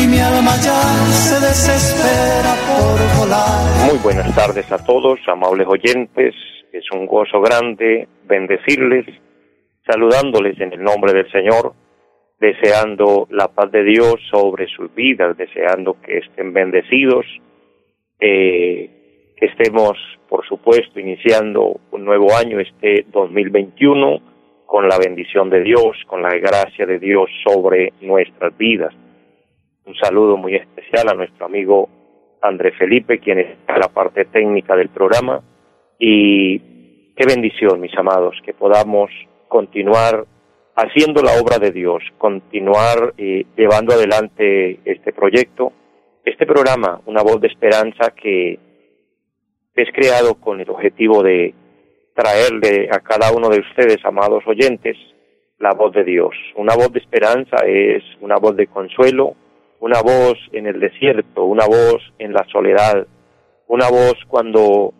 y mi alma ya se desespera por volar. Muy buenas tardes a todos, amables oyentes. Es un gozo grande bendecirles, saludándoles en el nombre del Señor, deseando la paz de Dios sobre sus vidas, deseando que estén bendecidos, que estemos, por supuesto, iniciando un nuevo año, este 2021, con la bendición de Dios, con la gracia de Dios sobre nuestras vidas. Un saludo muy especial a nuestro amigo André Felipe, quien en la parte técnica del programa. Y qué bendición, mis amados, que podamos continuar haciendo la obra de Dios, continuar eh, llevando adelante este proyecto, este programa, una voz de esperanza que es creado con el objetivo de traerle a cada uno de ustedes, amados oyentes, la voz de Dios. Una voz de esperanza es una voz de consuelo, una voz en el desierto, una voz en la soledad, una voz cuando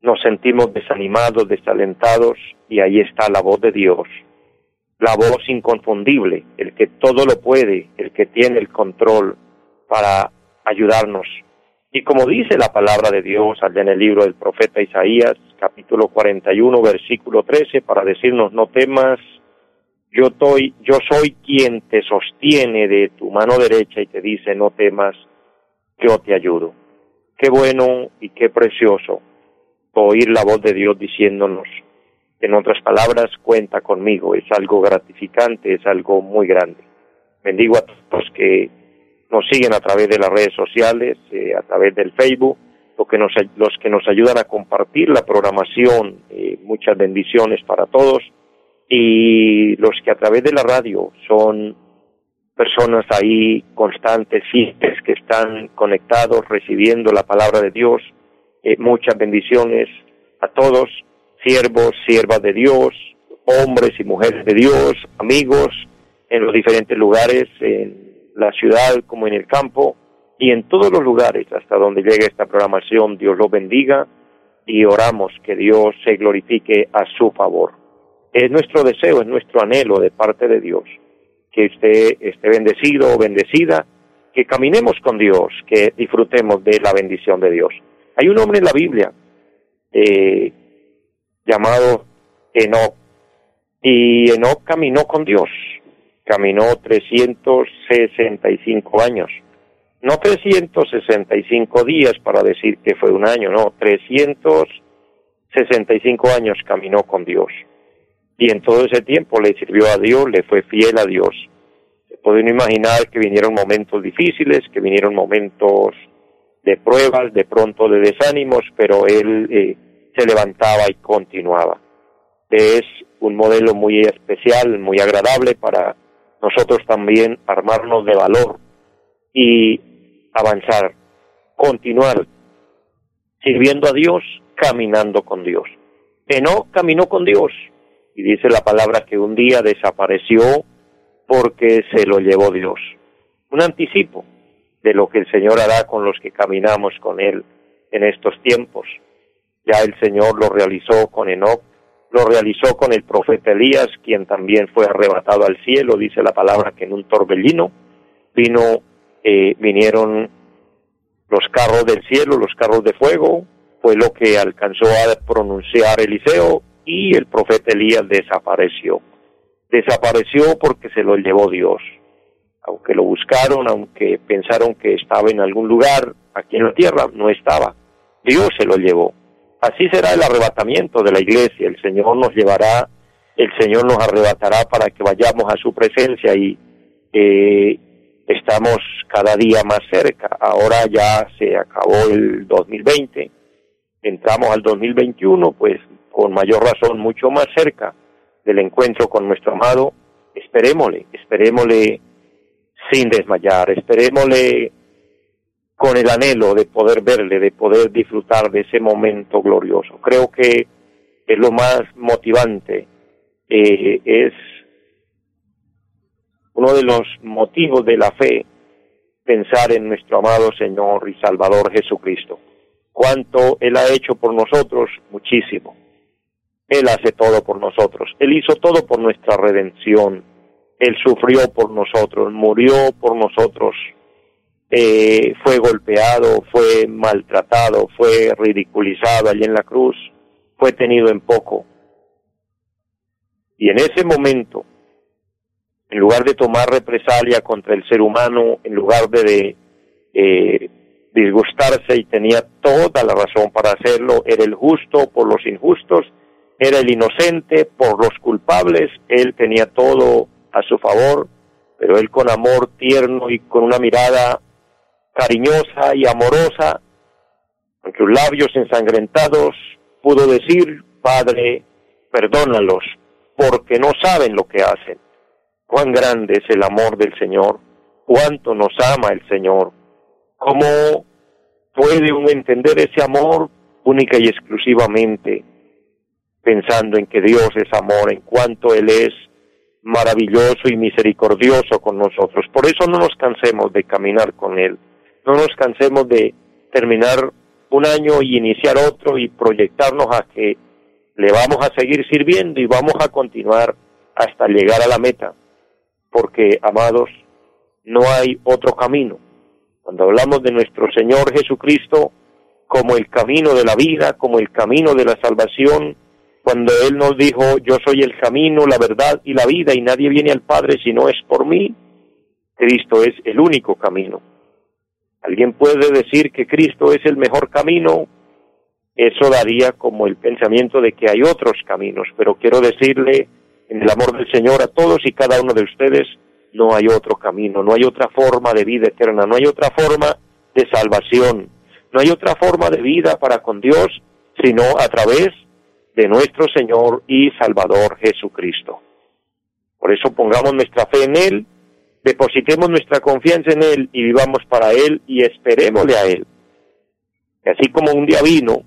nos sentimos desanimados, desalentados, y ahí está la voz de Dios, la voz inconfundible, el que todo lo puede, el que tiene el control para ayudarnos. Y como dice la palabra de Dios allá en el libro del profeta Isaías, capítulo 41, versículo 13, para decirnos, no temas, yo, estoy, yo soy quien te sostiene de tu mano derecha y te dice, no temas, yo te ayudo. Qué bueno y qué precioso oír la voz de Dios diciéndonos, en otras palabras, cuenta conmigo, es algo gratificante, es algo muy grande. Bendigo a todos que nos siguen a través de las redes sociales, eh, a través del Facebook, los que nos, los que nos ayudan a compartir la programación, eh, muchas bendiciones para todos y los que a través de la radio son personas ahí constantes, fieles, que están conectados, recibiendo la palabra de Dios. Eh, muchas bendiciones a todos, siervos, siervas de Dios, hombres y mujeres de Dios, amigos en los diferentes lugares, en la ciudad como en el campo y en todos los lugares hasta donde llegue esta programación. Dios los bendiga y oramos que Dios se glorifique a su favor. Es nuestro deseo, es nuestro anhelo de parte de Dios, que usted esté bendecido o bendecida, que caminemos con Dios, que disfrutemos de la bendición de Dios. Hay un hombre en la Biblia eh, llamado Enoch, y Enoch caminó con Dios, caminó 365 años, no 365 días para decir que fue un año, no, 365 años caminó con Dios y en todo ese tiempo le sirvió a Dios, le fue fiel a Dios. Se pueden imaginar que vinieron momentos difíciles, que vinieron momentos de pruebas, de pronto de desánimos, pero él eh, se levantaba y continuaba. Es un modelo muy especial, muy agradable para nosotros también armarnos de valor y avanzar, continuar sirviendo a Dios, caminando con Dios. No caminó con Dios, y dice la palabra que un día desapareció porque se lo llevó Dios. Un anticipo de lo que el Señor hará con los que caminamos con Él en estos tiempos. Ya el Señor lo realizó con Enoch, lo realizó con el profeta Elías, quien también fue arrebatado al cielo, dice la palabra que en un torbellino vino, eh, vinieron los carros del cielo, los carros de fuego, fue lo que alcanzó a pronunciar Eliseo, y el profeta Elías desapareció. Desapareció porque se lo llevó Dios. Aunque lo buscaron, aunque pensaron que estaba en algún lugar aquí en la tierra, no estaba. Dios se lo llevó. Así será el arrebatamiento de la iglesia. El Señor nos llevará, el Señor nos arrebatará para que vayamos a su presencia y eh, estamos cada día más cerca. Ahora ya se acabó el 2020, entramos al 2021, pues con mayor razón mucho más cerca del encuentro con nuestro amado esperémosle, esperémosle sin desmayar, esperémosle con el anhelo de poder verle, de poder disfrutar de ese momento glorioso. Creo que es lo más motivante, eh, es uno de los motivos de la fe pensar en nuestro amado Señor y Salvador Jesucristo. Cuánto Él ha hecho por nosotros, muchísimo. Él hace todo por nosotros. Él hizo todo por nuestra redención. Él sufrió por nosotros, murió por nosotros, eh, fue golpeado, fue maltratado, fue ridiculizado allí en la cruz, fue tenido en poco. Y en ese momento, en lugar de tomar represalia contra el ser humano, en lugar de, eh, disgustarse y tenía toda la razón para hacerlo, era el justo por los injustos, era el inocente por los culpables, él tenía todo a su favor, pero él con amor tierno y con una mirada cariñosa y amorosa, con sus labios ensangrentados, pudo decir, Padre, perdónalos, porque no saben lo que hacen. Cuán grande es el amor del Señor, cuánto nos ama el Señor, cómo puede uno entender ese amor única y exclusivamente pensando en que Dios es amor, en cuanto Él es maravilloso y misericordioso con nosotros. Por eso no nos cansemos de caminar con Él, no nos cansemos de terminar un año y iniciar otro y proyectarnos a que le vamos a seguir sirviendo y vamos a continuar hasta llegar a la meta, porque, amados, no hay otro camino. Cuando hablamos de nuestro Señor Jesucristo como el camino de la vida, como el camino de la salvación, cuando Él nos dijo, yo soy el camino, la verdad y la vida, y nadie viene al Padre si no es por mí, Cristo es el único camino. ¿Alguien puede decir que Cristo es el mejor camino? Eso daría como el pensamiento de que hay otros caminos, pero quiero decirle en el amor del Señor a todos y cada uno de ustedes, no hay otro camino, no hay otra forma de vida eterna, no hay otra forma de salvación, no hay otra forma de vida para con Dios, sino a través de nuestro Señor y Salvador Jesucristo. Por eso pongamos nuestra fe en Él, depositemos nuestra confianza en Él y vivamos para Él y esperémosle a Él. Así como un día vino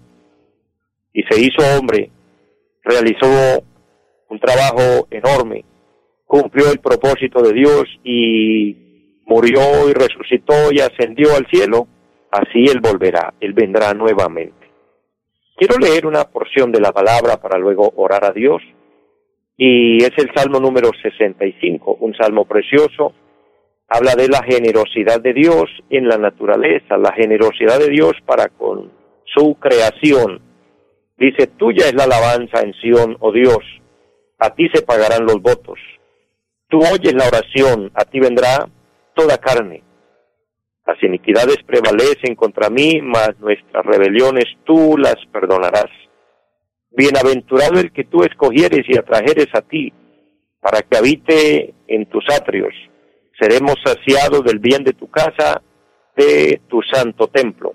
y se hizo hombre, realizó un trabajo enorme, cumplió el propósito de Dios y murió y resucitó y ascendió al cielo, así Él volverá, Él vendrá nuevamente. Quiero leer una porción de la palabra para luego orar a Dios. Y es el Salmo número 65, un salmo precioso. Habla de la generosidad de Dios en la naturaleza, la generosidad de Dios para con su creación. Dice, tuya es la alabanza en Sión, oh Dios, a ti se pagarán los votos. Tú oyes la oración, a ti vendrá toda carne. Las iniquidades prevalecen contra mí, mas nuestras rebeliones tú las perdonarás. Bienaventurado el que tú escogieres y atrajeres a ti, para que habite en tus atrios. Seremos saciados del bien de tu casa, de tu santo templo.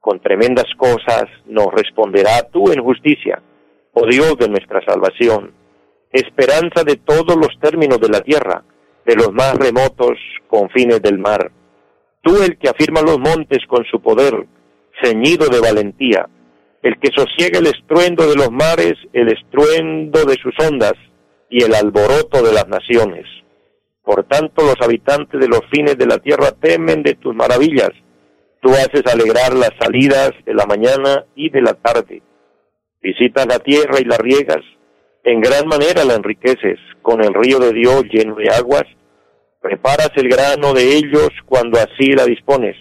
Con tremendas cosas nos responderá tú en justicia, oh Dios de nuestra salvación, esperanza de todos los términos de la tierra, de los más remotos confines del mar Tú el que afirma los montes con su poder, ceñido de valentía, el que sosiega el estruendo de los mares, el estruendo de sus ondas y el alboroto de las naciones. Por tanto, los habitantes de los fines de la tierra temen de tus maravillas. Tú haces alegrar las salidas de la mañana y de la tarde. Visitas la tierra y la riegas. En gran manera la enriqueces con el río de Dios lleno de aguas Preparas el grano de ellos cuando así la dispones.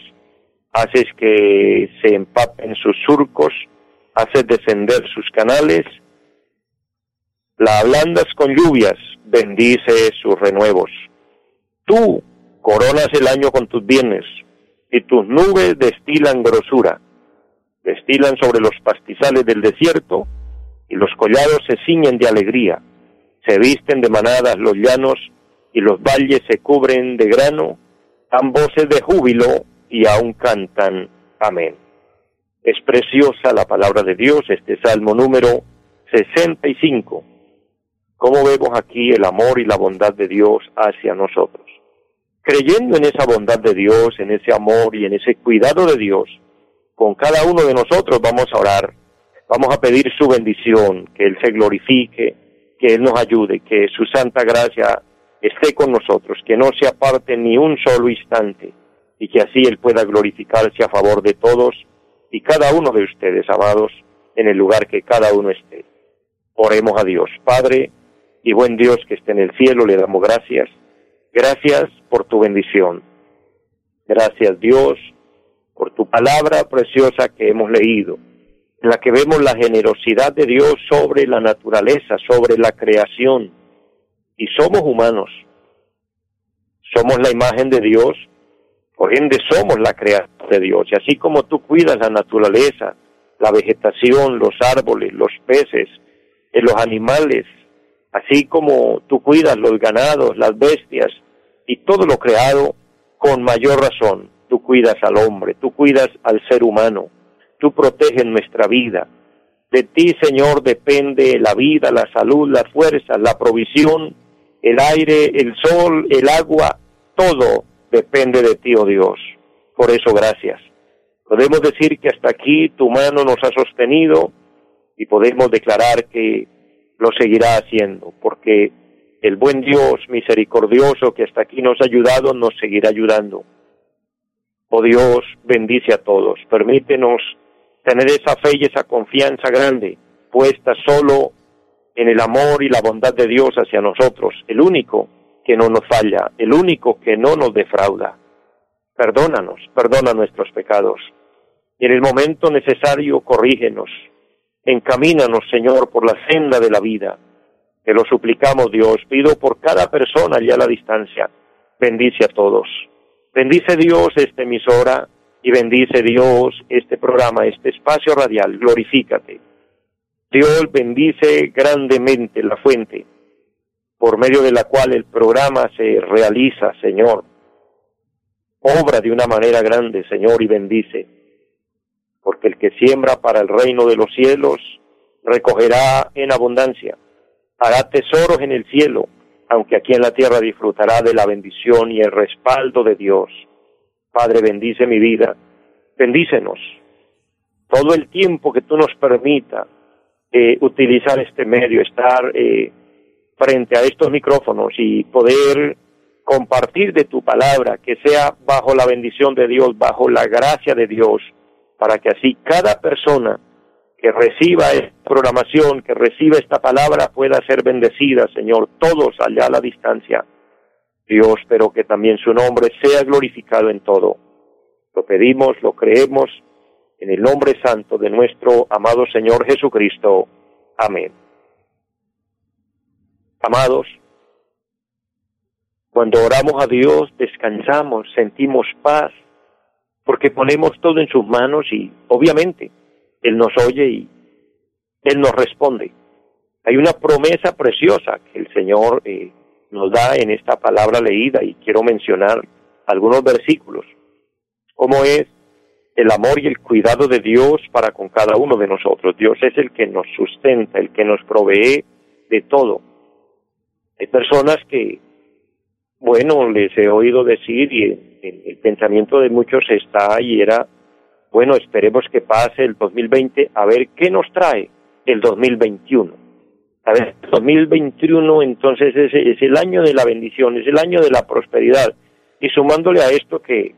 Haces que se empapen sus surcos, haces descender sus canales, la ablandas con lluvias, bendice sus renuevos. Tú coronas el año con tus bienes, y tus nubes destilan grosura, destilan sobre los pastizales del desierto, y los collados se ciñen de alegría, se visten de manadas los llanos, y los valles se cubren de grano, dan voces de júbilo y aún cantan amén. Es preciosa la palabra de Dios, este salmo número 65. ¿Cómo vemos aquí el amor y la bondad de Dios hacia nosotros? Creyendo en esa bondad de Dios, en ese amor y en ese cuidado de Dios, con cada uno de nosotros vamos a orar, vamos a pedir su bendición, que Él se glorifique, que Él nos ayude, que su santa gracia esté con nosotros, que no se aparte ni un solo instante y que así Él pueda glorificarse a favor de todos y cada uno de ustedes, amados, en el lugar que cada uno esté. Oremos a Dios. Padre y buen Dios que esté en el cielo, le damos gracias. Gracias por tu bendición. Gracias Dios por tu palabra preciosa que hemos leído, en la que vemos la generosidad de Dios sobre la naturaleza, sobre la creación. Y somos humanos. Somos la imagen de Dios por ende somos la creación de Dios. Y así como tú cuidas la naturaleza, la vegetación, los árboles, los peces, eh, los animales, así como tú cuidas los ganados, las bestias y todo lo creado, con mayor razón, tú cuidas al hombre, tú cuidas al ser humano, tú proteges nuestra vida. De ti, Señor, depende la vida, la salud, la fuerza, la provisión, el aire, el sol, el agua, todo depende de ti, oh Dios. Por eso, gracias. Podemos decir que hasta aquí tu mano nos ha sostenido y podemos declarar que lo seguirá haciendo, porque el buen Dios misericordioso que hasta aquí nos ha ayudado nos seguirá ayudando. Oh Dios, bendice a todos. Permítenos tener esa fe y esa confianza grande puesta solo en el amor y la bondad de Dios hacia nosotros, el único que no nos falla, el único que no nos defrauda. Perdónanos, perdona nuestros pecados. Y en el momento necesario, corrígenos. Encamínanos, Señor, por la senda de la vida. Te lo suplicamos, Dios. Pido por cada persona allá a la distancia. Bendice a todos. Bendice Dios esta emisora y bendice Dios este programa, este espacio radial. Glorifícate. Dios bendice grandemente la fuente por medio de la cual el programa se realiza, Señor. Obra de una manera grande, Señor, y bendice. Porque el que siembra para el reino de los cielos, recogerá en abundancia. Hará tesoros en el cielo, aunque aquí en la tierra disfrutará de la bendición y el respaldo de Dios. Padre, bendice mi vida. Bendícenos. Todo el tiempo que tú nos permita eh, utilizar este medio, estar eh, frente a estos micrófonos y poder compartir de tu palabra, que sea bajo la bendición de Dios, bajo la gracia de Dios, para que así cada persona que reciba esta programación, que reciba esta palabra, pueda ser bendecida, Señor, todos allá a la distancia. Dios, pero que también su nombre sea glorificado en todo. Lo pedimos, lo creemos, en el nombre santo de nuestro amado Señor Jesucristo. Amén. Amados, cuando oramos a Dios descansamos, sentimos paz, porque ponemos todo en sus manos y obviamente Él nos oye y Él nos responde. Hay una promesa preciosa que el Señor eh, nos da en esta palabra leída y quiero mencionar algunos versículos, como es el amor y el cuidado de Dios para con cada uno de nosotros. Dios es el que nos sustenta, el que nos provee de todo. Hay personas que, bueno, les he oído decir y el, pensamiento de muchos está y era, bueno, esperemos que pase el 2020 a ver qué nos trae el 2021. A ver, el 2021 entonces es, es el año de la bendición, es el año de la prosperidad. Y sumándole a esto que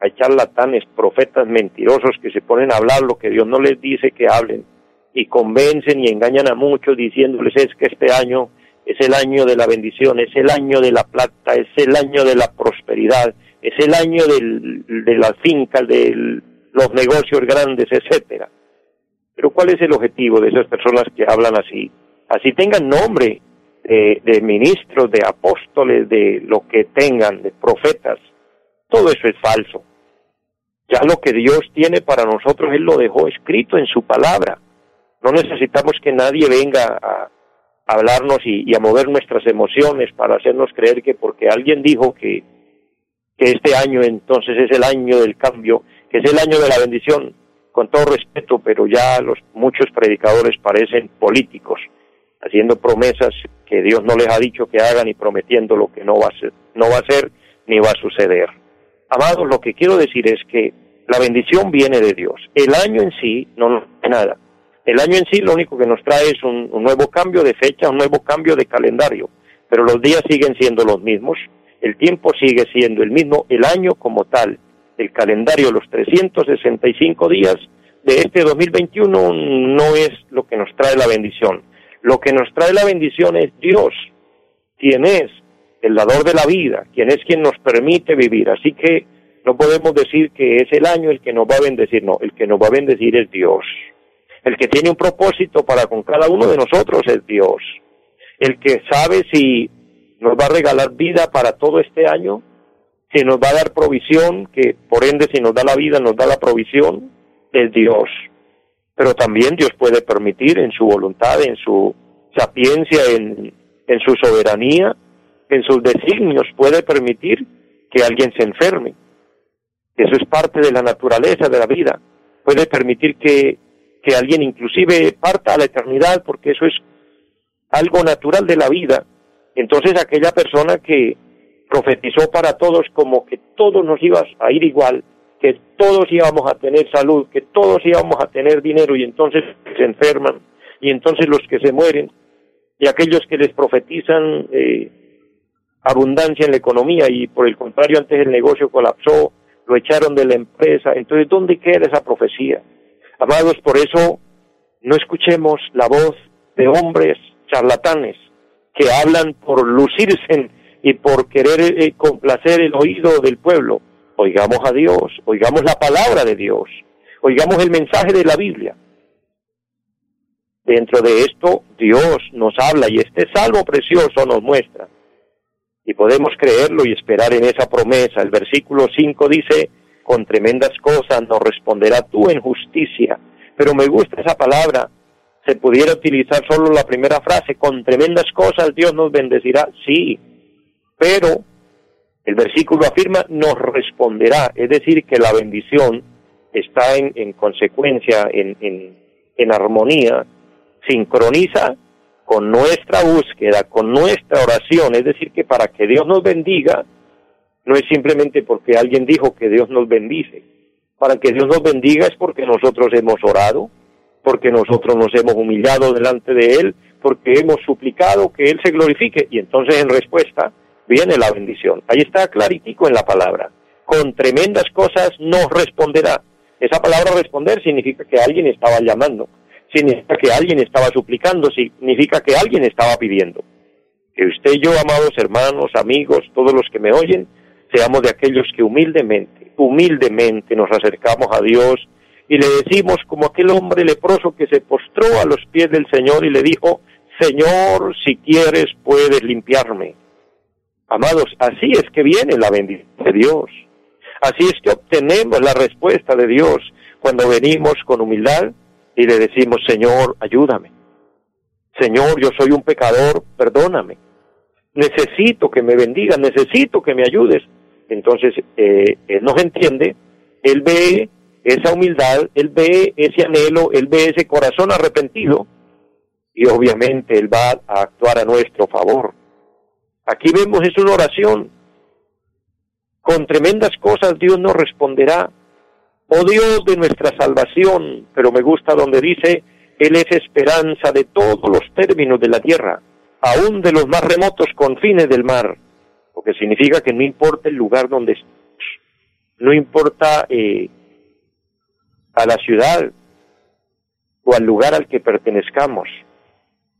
hay charlatanes, profetas mentirosos que se ponen a hablar lo que Dios no les dice que hablen y convencen y engañan a muchos diciéndoles es que este año es el año de la bendición, es el año de la plata, es el año de la prosperidad, es el año de las fincas, de los negocios grandes, etcétera. Pero ¿cuál es el objetivo de esas personas que hablan así? Así tengan nombre de, de ministros, de apóstoles, de lo que tengan, de profetas. Todo eso es falso. Ya lo que Dios tiene para nosotros, Él lo dejó escrito en su palabra. No necesitamos que nadie venga a, hablarnos y, a mover nuestras emociones para hacernos creer que porque alguien dijo que, que este año entonces es el año del cambio, que es el año de la bendición, con todo respeto, pero ya los muchos predicadores parecen políticos, haciendo promesas que Dios no les ha dicho que hagan y prometiendo lo que no va a ser, no va a ser ni va a suceder. Amados, lo que quiero decir es que la bendición viene de Dios. El año en sí no nos nada. El año en sí lo único que nos trae es un, nuevo cambio de fecha, un nuevo cambio de calendario, pero los días siguen siendo los mismos, el tiempo sigue siendo el mismo, el año como tal, el calendario, los 365 días de este 2021 no es lo que nos trae la bendición. Lo que nos trae la bendición es Dios, quien es el dador de la vida, quien es quien nos permite vivir. Así que no podemos decir que es el año el que nos va a bendecir, no, el que nos va a bendecir es Dios. El que tiene un propósito para con cada uno de nosotros es Dios. El que sabe si nos va a regalar vida para todo este año, si nos va a dar provisión, que por ende si nos da la vida nos da la provisión, es Dios. Pero también Dios puede permitir en su voluntad, en su sapiencia, en, en su soberanía, en sus designios, puede permitir que alguien se enferme. Eso es parte de la naturaleza de la vida. Puede permitir que, que alguien inclusive parta a la eternidad porque eso es algo natural de la vida. Entonces aquella persona que profetizó para todos como que todos nos iba a ir igual, que todos íbamos a tener salud, que todos íbamos a tener dinero y entonces se enferman y entonces los que se mueren y aquellos que les profetizan eh, abundancia en la economía y por el contrario antes el negocio colapsó, lo echaron de la empresa, entonces ¿dónde queda esa profecía? Amados, por eso no escuchemos la voz de hombres charlatanes que hablan por lucirse y por querer eh, complacer el oído del pueblo oigamos a Dios, oigamos la palabra de Dios, oigamos el mensaje de la Biblia. Dentro de esto Dios nos habla y este salmo precioso nos muestra. Y podemos creerlo y esperar en esa promesa. El versículo 5 dice, con tremendas cosas nos responderá tú en justicia. Pero me gusta esa palabra. Se pudiera utilizar solo la primera frase, con tremendas cosas Dios nos bendecirá. Sí, pero el versículo afirma, nos responderá, es decir, que la bendición está en, consecuencia, en, en armonía, sincroniza con nuestra búsqueda, con nuestra oración, es decir, que para que Dios nos bendiga, no es simplemente porque alguien dijo que Dios nos bendice. Para que Dios nos bendiga es porque nosotros hemos orado, porque nosotros nos hemos humillado delante de Él, porque hemos suplicado que Él se glorifique y entonces en respuesta viene la bendición. Ahí está claritico en la palabra. Con tremendas cosas nos responderá. Esa palabra responder significa que alguien estaba llamando, significa que alguien estaba suplicando, significa que alguien estaba pidiendo. Que usted y yo, amados hermanos, amigos, todos los que me oyen, seamos de aquellos que humildemente, humildemente nos acercamos a Dios y le decimos como aquel hombre leproso que se postró a los pies del Señor y le dijo, Señor, si quieres puedes limpiarme. Amados, así es que viene la bendición de Dios. Así es que obtenemos la respuesta de Dios cuando venimos con humildad y le decimos, Señor, ayúdame. Señor, yo soy un pecador, perdóname. Necesito que me bendiga, necesito que me ayudes. Entonces, eh, Él nos entiende, Él ve esa humildad, Él ve ese anhelo, Él ve ese corazón arrepentido y obviamente Él va a actuar a nuestro favor. Aquí vemos es una oración. Con tremendas cosas Dios nos responderá. Oh Dios de nuestra salvación, pero me gusta donde dice, Él es esperanza de todos los términos de la tierra, aún de los más remotos confines del mar, porque significa que no importa el lugar donde estemos, no importa eh, a la ciudad o al lugar al que pertenezcamos,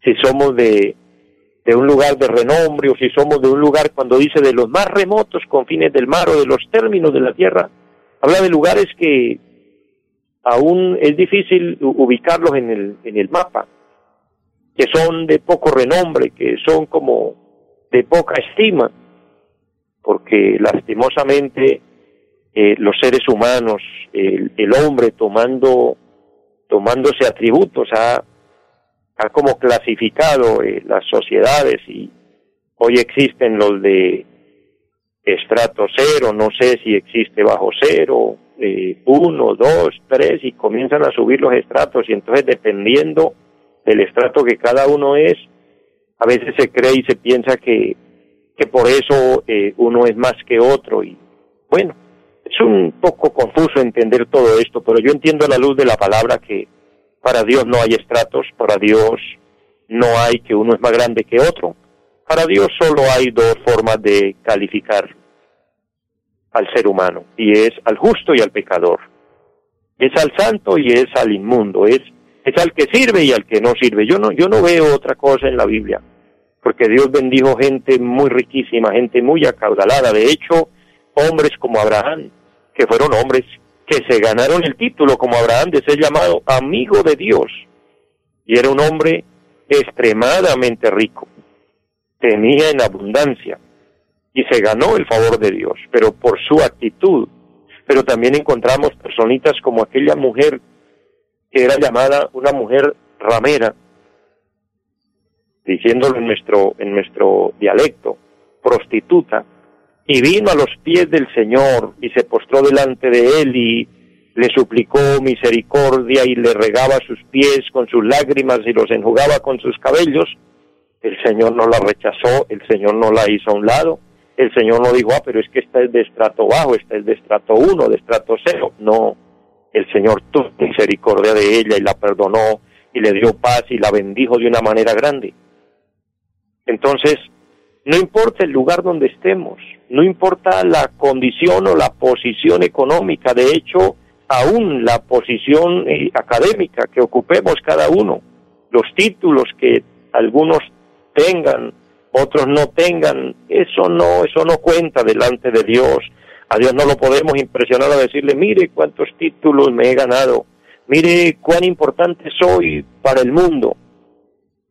si somos de de un lugar de renombre o si somos de un lugar cuando dice de los más remotos confines del mar o de los términos de la tierra, habla de lugares que aún es difícil ubicarlos en el, en el mapa, que son de poco renombre, que son como de poca estima, porque lastimosamente eh, los seres humanos, el, el hombre tomando tomándose atributos a ha como clasificado eh, las sociedades y hoy existen los de estrato cero, no sé si existe bajo cero, eh, uno, dos, tres, y comienzan a subir los estratos y entonces dependiendo del estrato que cada uno es, A veces se cree y se piensa que, que por eso eh, uno es más que otro y bueno, es un poco confuso entender todo esto, pero yo entiendo a la luz de la palabra que para Dios no hay estratos, para Dios no hay que uno es más grande que otro. Para Dios solo hay dos formas de calificar al ser humano, y es al justo y al pecador. Es al santo y es al inmundo, es, es al que sirve y al que no sirve. Yo no, yo no veo otra cosa en la Biblia, porque Dios bendijo gente muy riquísima, gente muy acaudalada. De hecho, hombres como Abraham, que fueron hombres que se ganaron el título como Abraham de ser llamado amigo de Dios. Y era un hombre extremadamente rico, tenía en abundancia y se ganó el favor de Dios, pero por su actitud. Pero también encontramos personitas como aquella mujer que era llamada una mujer ramera, diciéndolo en nuestro, en nuestro dialecto, prostituta, y vino a los pies del Señor y se postró delante de él y le suplicó misericordia y le regaba sus pies con sus lágrimas y los enjugaba con sus cabellos, el Señor no la rechazó, el Señor no la hizo a un lado, el Señor no dijo, ah, pero es que esta es de estrato bajo, esta es de estrato uno, de estrato cero. No, el Señor tuvo misericordia de ella y la perdonó y le dio paz y la bendijo de una manera grande. Entonces, no importa el lugar donde estemos, no importa la condición o la posición económica, de hecho, aún la posición eh, académica que ocupemos cada uno, los títulos que algunos tengan, otros no tengan, eso no, eso no cuenta delante de Dios. A Dios no lo podemos impresionar a decirle, mire cuántos títulos me he ganado, mire cuán importante soy para el mundo.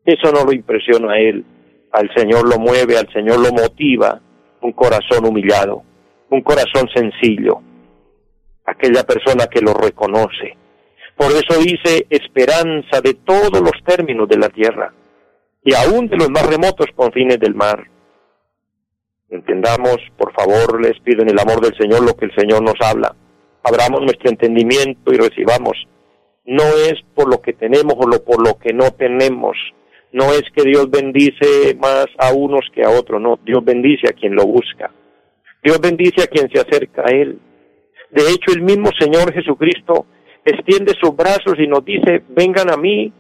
Eso no lo impresiona a Él. Al Señor lo mueve, al Señor lo motiva un corazón humillado, un corazón sencillo, aquella persona que lo reconoce. Por eso dice esperanza de todos los términos de la tierra y aún de los más remotos confines del mar. Entendamos, por favor, les pido en el amor del Señor lo que el Señor nos habla. Abramos nuestro entendimiento y recibamos. No es por lo que tenemos o lo, por lo que no tenemos. No es que Dios bendice más a unos que a otros, no. Dios bendice a quien lo busca. Dios bendice a quien se acerca a Él. De hecho, el mismo Señor Jesucristo extiende sus brazos y nos dice, vengan a mí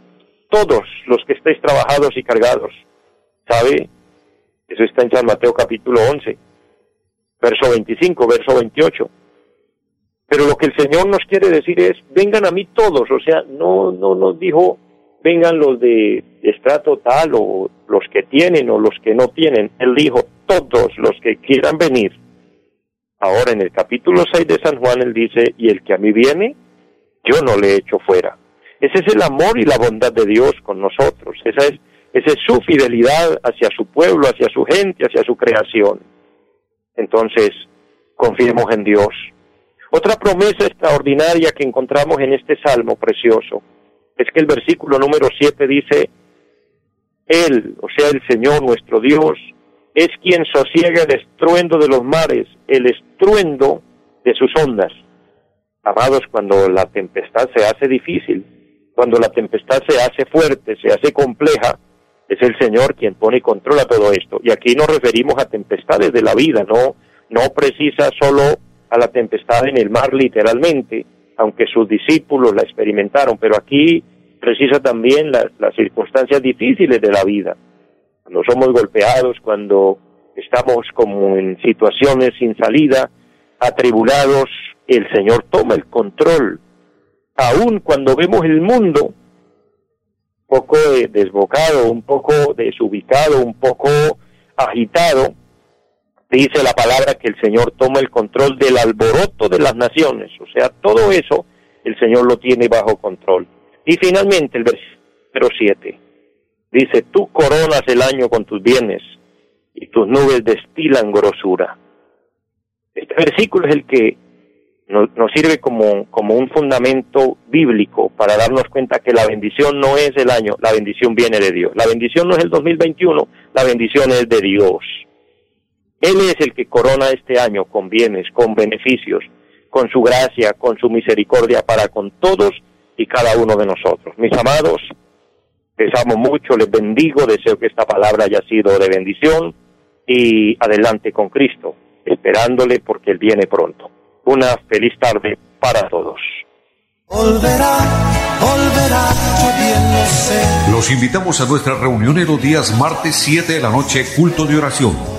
todos los que estéis trabajados y cargados. ¿Sabe? Eso está en San Mateo capítulo 11, verso 25, verso 28. Pero lo que el Señor nos quiere decir es, vengan a mí todos, o sea, no, no nos dijo, vengan los de estrato tal o los que tienen o los que no tienen. Él dijo, todos los que quieran venir Ahora en el capítulo 6 de San Juan él dice, y el que a mí viene, yo no le echo fuera. Ese es el amor y la bondad de Dios con nosotros. Esa es, esa es su fidelidad hacia su pueblo, hacia su gente, hacia su creación. Entonces, confiemos en Dios. Otra promesa extraordinaria que encontramos en este salmo precioso es que el versículo número 7 dice, Él, o sea, el Señor nuestro Dios, es quien sosiega el estruendo de los mares, el estruendo de sus ondas. Amados, cuando la tempestad se hace difícil, cuando la tempestad se hace fuerte, se hace compleja, es el Señor quien pone y controla todo esto. Y aquí nos referimos a tempestades de la vida, no, no precisa solo a la tempestad en el mar literalmente, aunque sus discípulos la experimentaron, pero aquí precisa también las, circunstancias difíciles de la vida cuando somos golpeados, cuando estamos como en situaciones sin salida, atribulados, el Señor toma el control. Aun cuando vemos el mundo un poco desbocado, un poco desubicado, un poco agitado, dice la palabra que el Señor toma el control del alboroto de las naciones. O sea, todo eso el Señor lo tiene bajo control. Y finalmente el versículo 7 Dice, tú coronas el año con tus bienes y tus nubes destilan grosura. Este versículo es el que nos, sirve como, como un fundamento bíblico para darnos cuenta que la bendición no es el año, la bendición viene de Dios. La bendición no es el 2021, la bendición es de Dios. Él es el que corona este año con bienes, con beneficios, con su gracia, con su misericordia para con todos y cada uno de nosotros. Mis amados, Les amo mucho, les bendigo, deseo que esta palabra haya sido de bendición y adelante con Cristo, esperándole porque Él viene pronto. Una feliz tarde para todos. Los invitamos a nuestra reunión en los días martes 7 de la noche, culto de oración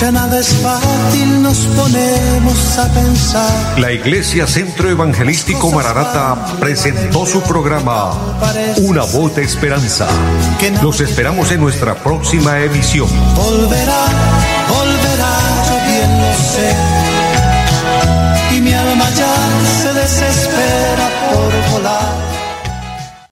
ya nada es fácil, nos ponemos a pensar. La Iglesia Centro Evangelístico Mararata presentó su programa Una voz de esperanza. Los esperamos en nuestra próxima emisión. Volverá